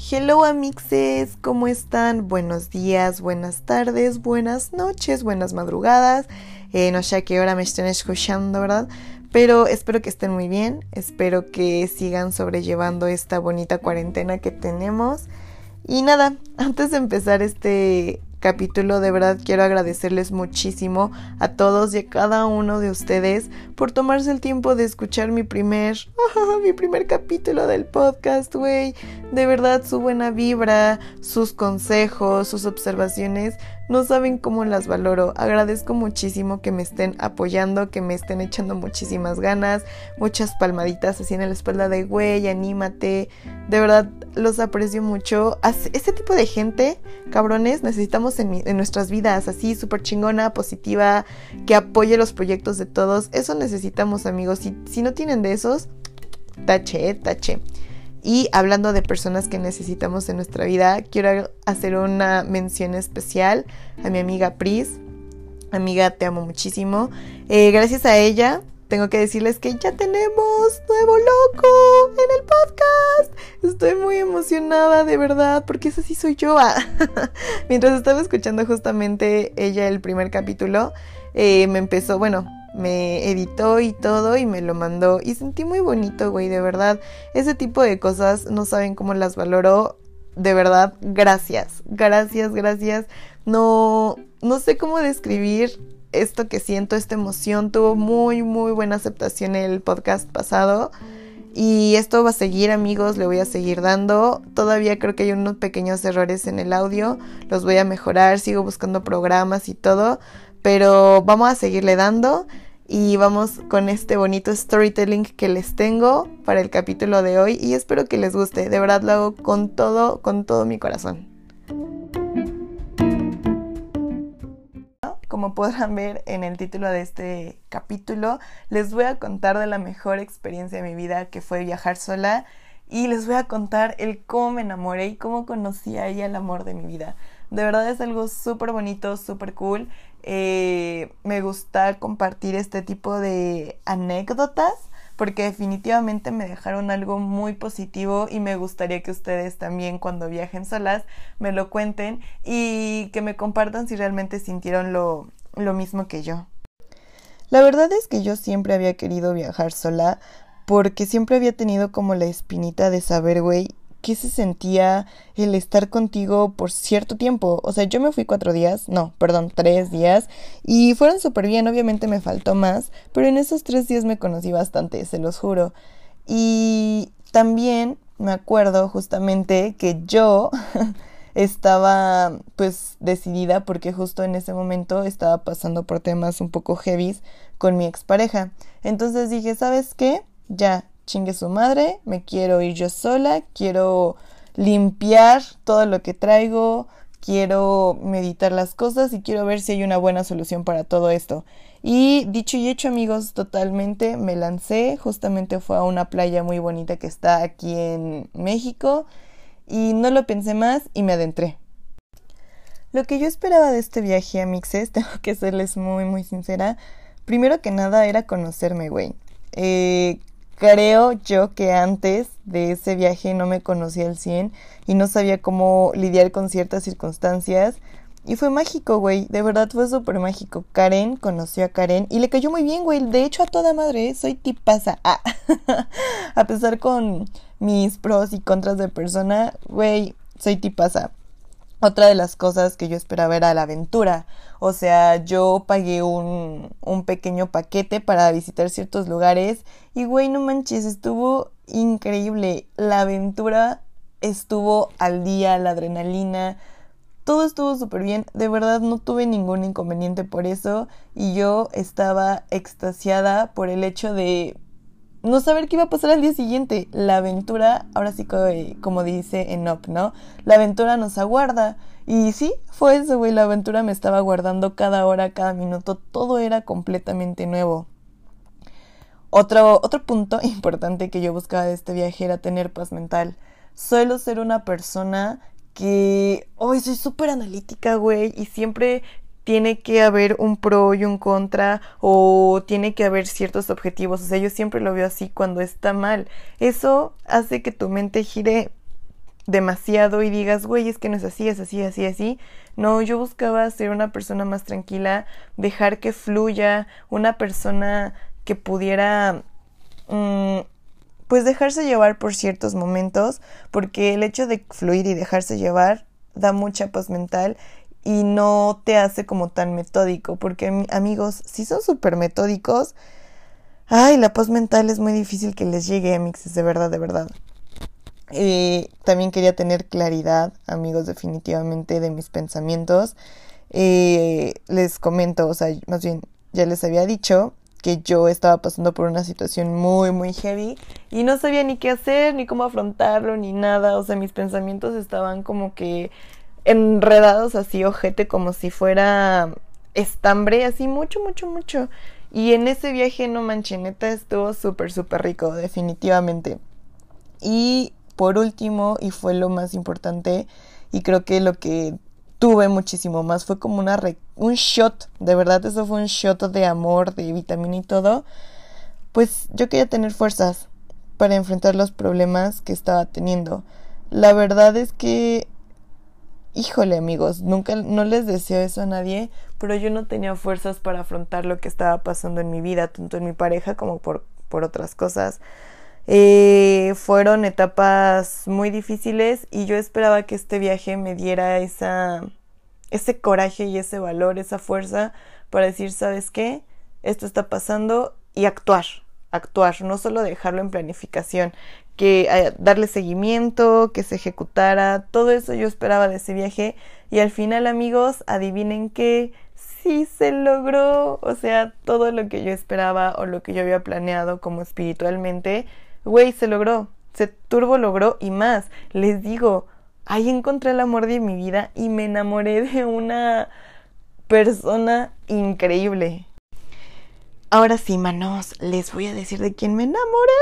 Hello amixes, ¿cómo están? Buenos días, buenas tardes, buenas noches, buenas madrugadas. Eh, no sé a qué hora me estén escuchando, ¿verdad? Pero espero que estén muy bien, espero que sigan sobrellevando esta bonita cuarentena que tenemos. Y nada, antes de empezar este capítulo. De verdad quiero agradecerles muchísimo a todos y a cada uno de ustedes por tomarse el tiempo de escuchar mi primer, mi primer capítulo del podcast, güey. De verdad su buena vibra, sus consejos, sus observaciones no saben cómo las valoro. Agradezco muchísimo que me estén apoyando, que me estén echando muchísimas ganas, muchas palmaditas así en la espalda de güey, anímate. De verdad, los aprecio mucho. Ese tipo de gente, cabrones, necesitamos en, nuestras vidas, así súper chingona, positiva, que apoye los proyectos de todos. Eso necesitamos, amigos. Si, si no tienen de esos, tache, tache. Y hablando de personas que necesitamos en nuestra vida, quiero hacer una mención especial a mi amiga Pris. Amiga, te amo muchísimo. Eh, gracias a ella, tengo que decirles que ya tenemos nuevo loco en el podcast. Estoy muy emocionada, de verdad, porque esa sí soy yo. Ah. Mientras estaba escuchando justamente ella el primer capítulo, eh, me empezó, bueno, me editó y todo y me lo mandó y sentí muy bonito, güey, de verdad. Ese tipo de cosas no saben cómo las valoro. De verdad, gracias. Gracias, gracias. No no sé cómo describir esto que siento, esta emoción. Tuvo muy muy buena aceptación el podcast pasado. Y esto va a seguir amigos, le voy a seguir dando. Todavía creo que hay unos pequeños errores en el audio, los voy a mejorar, sigo buscando programas y todo, pero vamos a seguirle dando y vamos con este bonito storytelling que les tengo para el capítulo de hoy y espero que les guste. De verdad lo hago con todo, con todo mi corazón. Como podrán ver en el título de este capítulo, les voy a contar de la mejor experiencia de mi vida que fue viajar sola y les voy a contar el cómo me enamoré y cómo conocí a ella el amor de mi vida. De verdad es algo súper bonito, súper cool. Eh, me gusta compartir este tipo de anécdotas porque definitivamente me dejaron algo muy positivo y me gustaría que ustedes también cuando viajen solas me lo cuenten y que me compartan si realmente sintieron lo, lo mismo que yo. La verdad es que yo siempre había querido viajar sola porque siempre había tenido como la espinita de saber, güey, qué se sentía el estar contigo por cierto tiempo. O sea, yo me fui cuatro días, no, perdón, tres días, y fueron súper bien, obviamente me faltó más, pero en esos tres días me conocí bastante, se los juro. Y también me acuerdo justamente que yo estaba pues decidida porque justo en ese momento estaba pasando por temas un poco heavies con mi expareja. Entonces dije, ¿sabes qué? Ya, chingue su madre, me quiero ir yo sola, quiero limpiar todo lo que traigo, quiero meditar las cosas y quiero ver si hay una buena solución para todo esto. Y dicho y hecho amigos, totalmente me lancé, justamente fue a una playa muy bonita que está aquí en México y no lo pensé más y me adentré. Lo que yo esperaba de este viaje a Mixes, tengo que serles muy muy sincera, primero que nada era conocerme, güey. Eh, creo yo que antes de ese viaje no me conocía al 100 y no sabía cómo lidiar con ciertas circunstancias. Y fue mágico, güey. De verdad fue súper mágico. Karen conoció a Karen y le cayó muy bien, güey. De hecho, a toda madre, ¿eh? soy tipaza. Ah. a pesar con mis pros y contras de persona, güey, soy tipaza. Otra de las cosas que yo esperaba era la aventura. O sea, yo pagué un, un pequeño paquete para visitar ciertos lugares y güey, no manches, estuvo increíble. La aventura estuvo al día, la adrenalina, todo estuvo súper bien. De verdad no tuve ningún inconveniente por eso y yo estaba extasiada por el hecho de no saber qué iba a pasar al día siguiente. La aventura, ahora sí como dice Enoch, ¿no? La aventura nos aguarda. Y sí, fue eso, güey. La aventura me estaba aguardando cada hora, cada minuto. Todo era completamente nuevo. Otro, otro punto importante que yo buscaba de este viaje era tener paz mental. Suelo ser una persona que hoy soy súper analítica, güey, y siempre tiene que haber un pro y un contra o tiene que haber ciertos objetivos. O sea, yo siempre lo veo así cuando está mal. Eso hace que tu mente gire demasiado y digas, güey, es que no es así, es así, así, así. No, yo buscaba ser una persona más tranquila, dejar que fluya, una persona que pudiera, mm, pues dejarse llevar por ciertos momentos, porque el hecho de fluir y dejarse llevar da mucha paz mental y no te hace como tan metódico, porque amigos, si son súper metódicos, ay, la paz mental es muy difícil que les llegue, amigos, de verdad, de verdad. Eh, también quería tener claridad, amigos, definitivamente de mis pensamientos. Eh, les comento, o sea, más bien, ya les había dicho que yo estaba pasando por una situación muy, muy heavy y no sabía ni qué hacer, ni cómo afrontarlo, ni nada. O sea, mis pensamientos estaban como que enredados así, ojete, como si fuera estambre, así mucho, mucho, mucho. Y en ese viaje, no manchineta, estuvo súper, súper rico, definitivamente. Y por último, y fue lo más importante, y creo que lo que tuve muchísimo más fue como una un shot, de verdad eso fue un shot de amor, de vitamina y todo, pues yo quería tener fuerzas para enfrentar los problemas que estaba teniendo. La verdad es que, híjole amigos, nunca, no les deseo eso a nadie, pero yo no tenía fuerzas para afrontar lo que estaba pasando en mi vida, tanto en mi pareja como por, por otras cosas. Eh, fueron etapas muy difíciles y yo esperaba que este viaje me diera esa, ese coraje y ese valor, esa fuerza para decir, ¿sabes qué? Esto está pasando y actuar, actuar, no solo dejarlo en planificación, que eh, darle seguimiento, que se ejecutara, todo eso yo esperaba de ese viaje y al final amigos, adivinen que sí se logró, o sea, todo lo que yo esperaba o lo que yo había planeado como espiritualmente Güey, se logró, se turbo logró y más. Les digo, ahí encontré el amor de mi vida y me enamoré de una persona increíble. Ahora sí, manos, les voy a decir de quién me enamoré.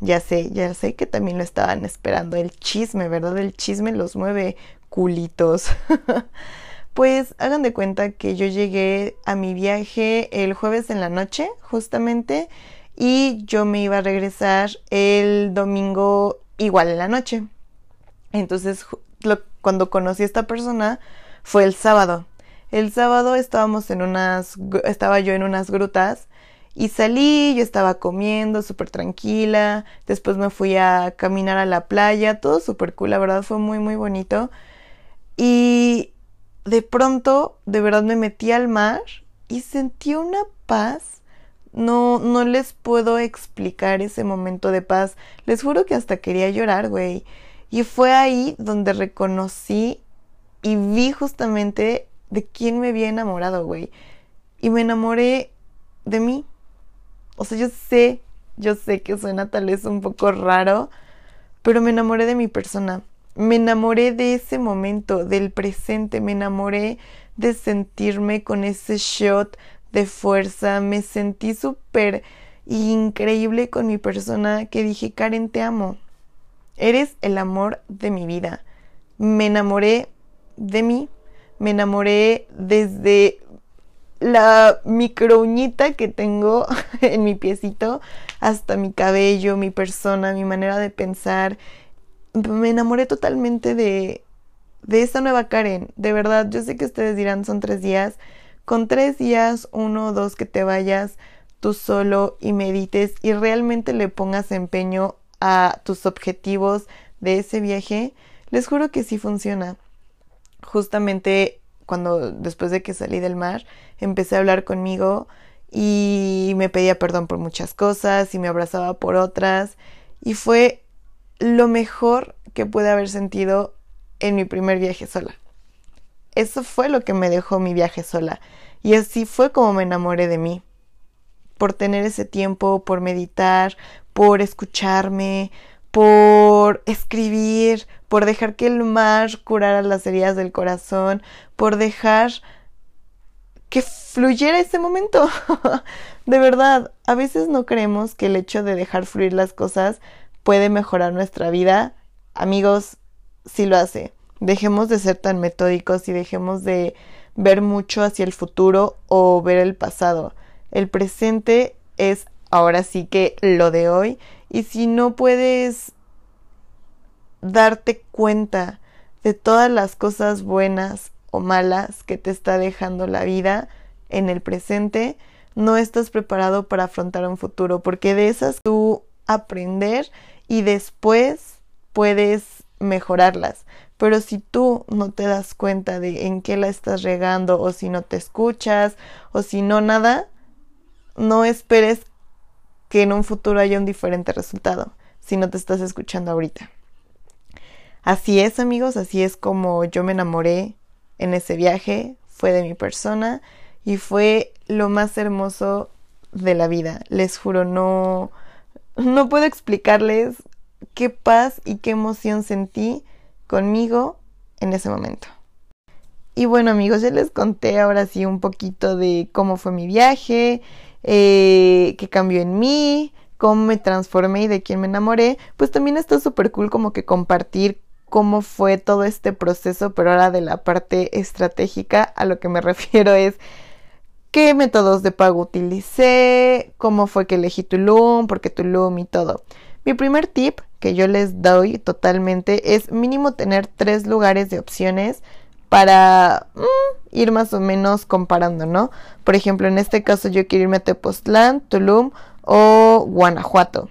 Ya sé, ya sé que también lo estaban esperando. El chisme, ¿verdad? El chisme los mueve culitos. pues hagan de cuenta que yo llegué a mi viaje el jueves en la noche, justamente y yo me iba a regresar el domingo igual en la noche. Entonces, cuando conocí a esta persona fue el sábado. El sábado estábamos en unas, estaba yo en unas grutas y salí, yo estaba comiendo súper tranquila, después me fui a caminar a la playa, todo súper cool, la verdad fue muy muy bonito. Y de pronto, de verdad me metí al mar y sentí una paz no, no les puedo explicar ese momento de paz. Les juro que hasta quería llorar, güey. Y fue ahí donde reconocí y vi justamente de quién me había enamorado, güey. Y me enamoré de mí. O sea, yo sé, yo sé que suena tal vez un poco raro, pero me enamoré de mi persona. Me enamoré de ese momento, del presente. Me enamoré de sentirme con ese shot de fuerza, me sentí súper increíble con mi persona que dije, Karen, te amo. Eres el amor de mi vida. Me enamoré de mí, me enamoré desde la micro uñita que tengo en mi piecito hasta mi cabello, mi persona, mi manera de pensar. Me enamoré totalmente de, de esta nueva Karen. De verdad, yo sé que ustedes dirán son tres días, con tres días, uno o dos que te vayas tú solo y medites y realmente le pongas empeño a tus objetivos de ese viaje, les juro que sí funciona. Justamente cuando después de que salí del mar, empecé a hablar conmigo y me pedía perdón por muchas cosas y me abrazaba por otras y fue lo mejor que pude haber sentido en mi primer viaje sola. Eso fue lo que me dejó mi viaje sola. Y así fue como me enamoré de mí. Por tener ese tiempo, por meditar, por escucharme, por escribir, por dejar que el mar curara las heridas del corazón, por dejar que fluyera ese momento. de verdad, a veces no creemos que el hecho de dejar fluir las cosas puede mejorar nuestra vida. Amigos, sí lo hace dejemos de ser tan metódicos y dejemos de ver mucho hacia el futuro o ver el pasado. El presente es ahora sí que lo de hoy y si no puedes darte cuenta de todas las cosas buenas o malas que te está dejando la vida en el presente, no estás preparado para afrontar un futuro, porque de esas tú aprender y después puedes mejorarlas. Pero si tú no te das cuenta de en qué la estás regando o si no te escuchas o si no nada, no esperes que en un futuro haya un diferente resultado si no te estás escuchando ahorita. Así es amigos, así es como yo me enamoré en ese viaje, fue de mi persona y fue lo más hermoso de la vida. Les juro, no, no puedo explicarles qué paz y qué emoción sentí conmigo en ese momento. Y bueno amigos, ya les conté ahora sí un poquito de cómo fue mi viaje, eh, qué cambió en mí, cómo me transformé y de quién me enamoré. Pues también está súper cool como que compartir cómo fue todo este proceso, pero ahora de la parte estratégica a lo que me refiero es qué métodos de pago utilicé, cómo fue que elegí Tulum, por qué Tulum y todo. Mi primer tip que yo les doy totalmente es mínimo tener tres lugares de opciones para mm, ir más o menos comparando, ¿no? Por ejemplo, en este caso yo quiero irme a Tepoztlán, Tulum o Guanajuato.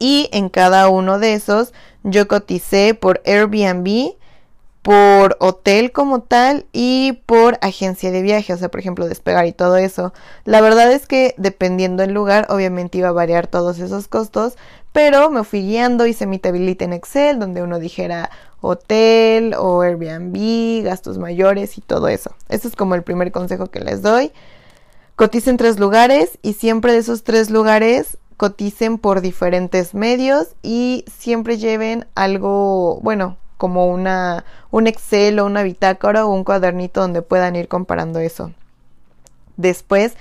Y en cada uno de esos yo coticé por Airbnb por hotel como tal y por agencia de viaje, o sea, por ejemplo, despegar y todo eso. La verdad es que dependiendo del lugar, obviamente iba a variar todos esos costos, pero me fui guiando, hice mi tablita en Excel donde uno dijera hotel o Airbnb, gastos mayores y todo eso. Ese es como el primer consejo que les doy. Coticen tres lugares y siempre de esos tres lugares coticen por diferentes medios y siempre lleven algo, bueno, como una, un Excel o una bitácora o un cuadernito donde puedan ir comparando eso. Después,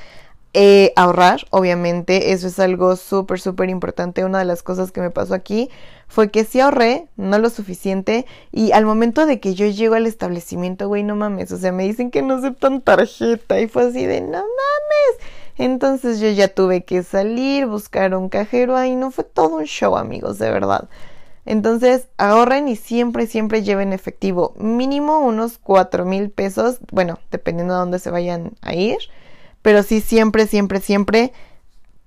eh, ahorrar, obviamente, eso es algo súper, súper importante. Una de las cosas que me pasó aquí fue que sí ahorré, no lo suficiente, y al momento de que yo llego al establecimiento, güey, no mames, o sea, me dicen que no aceptan tarjeta, y fue así de, no mames. Entonces yo ya tuve que salir, buscar un cajero, ahí no fue todo un show, amigos, de verdad. Entonces ahorren y siempre, siempre lleven efectivo. Mínimo unos cuatro mil pesos. Bueno, dependiendo de dónde se vayan a ir. Pero sí, siempre, siempre, siempre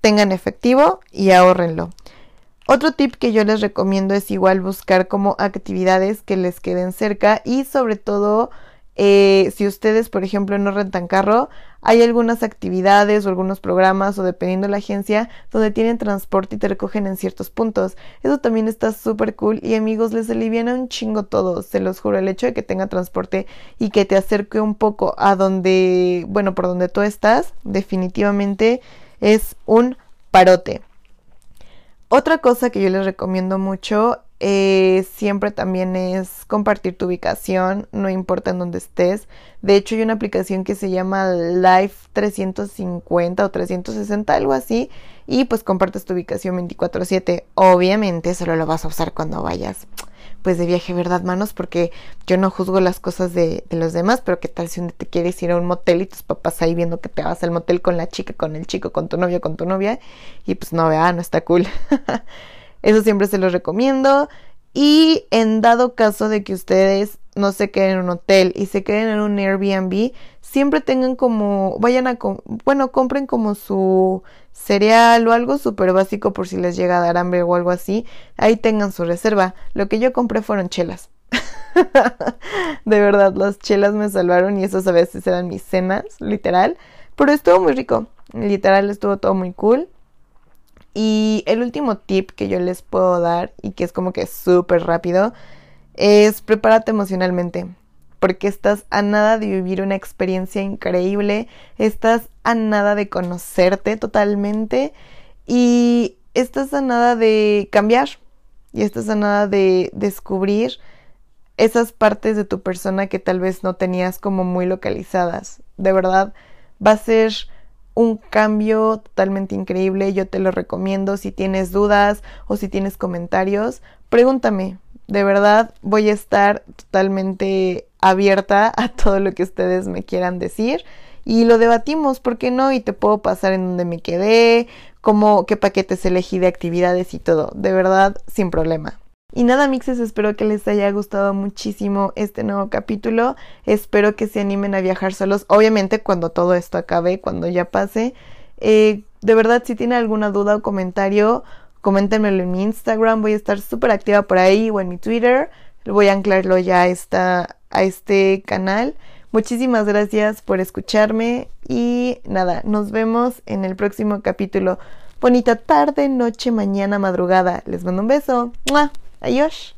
tengan efectivo y ahorrenlo. Otro tip que yo les recomiendo es igual buscar como actividades que les queden cerca y sobre todo eh, si ustedes, por ejemplo, no rentan carro, hay algunas actividades o algunos programas o dependiendo de la agencia donde tienen transporte y te recogen en ciertos puntos. Eso también está súper cool y amigos, les aliviana un chingo todo, se los juro. El hecho de que tenga transporte y que te acerque un poco a donde, bueno, por donde tú estás, definitivamente es un parote. Otra cosa que yo les recomiendo mucho eh, siempre también es compartir tu ubicación, no importa en dónde estés. De hecho, hay una aplicación que se llama Life 350 o 360, algo así, y pues compartes tu ubicación 24/7. Obviamente, solo lo vas a usar cuando vayas pues de viaje, ¿verdad, manos? Porque yo no juzgo las cosas de, los demás, pero qué tal si te quieres ir a un motel y tus papás ahí viendo que te vas al motel con la chica, con el chico, con tu novio, con tu novia, y pues no, vea, no está cool. Eso siempre se los recomiendo. Y en dado caso de que ustedes no se queden en un hotel y se queden en un Airbnb, siempre tengan como, vayan a, bueno, compren como su cereal o algo súper básico por si les llega a dar hambre o algo así. Ahí tengan su reserva. Lo que yo compré fueron chelas. de verdad, las chelas me salvaron y esos a veces eran mis cenas, literal. Pero estuvo muy rico. Literal, estuvo todo muy cool. Y el último tip que yo les puedo dar y que es como que súper rápido es prepárate emocionalmente porque estás a nada de vivir una experiencia increíble, estás a nada de conocerte totalmente y estás a nada de cambiar y estás a nada de descubrir esas partes de tu persona que tal vez no tenías como muy localizadas. De verdad, va a ser un cambio totalmente increíble. Yo te lo recomiendo. Si tienes dudas o si tienes comentarios, pregúntame. De verdad voy a estar totalmente abierta a todo lo que ustedes me quieran decir y lo debatimos, ¿por qué no? Y te puedo pasar en donde me quedé, cómo, qué paquetes elegí de actividades y todo. De verdad, sin problema. Y nada, mixes, espero que les haya gustado muchísimo este nuevo capítulo. Espero que se animen a viajar solos. Obviamente cuando todo esto acabe, cuando ya pase. Eh, de verdad, si tienen alguna duda o comentario, coméntenmelo en mi Instagram. Voy a estar súper activa por ahí o en mi Twitter. Voy a anclarlo ya a, esta, a este canal. Muchísimas gracias por escucharme y nada, nos vemos en el próximo capítulo. Bonita tarde, noche, mañana, madrugada. Les mando un beso. Adiós.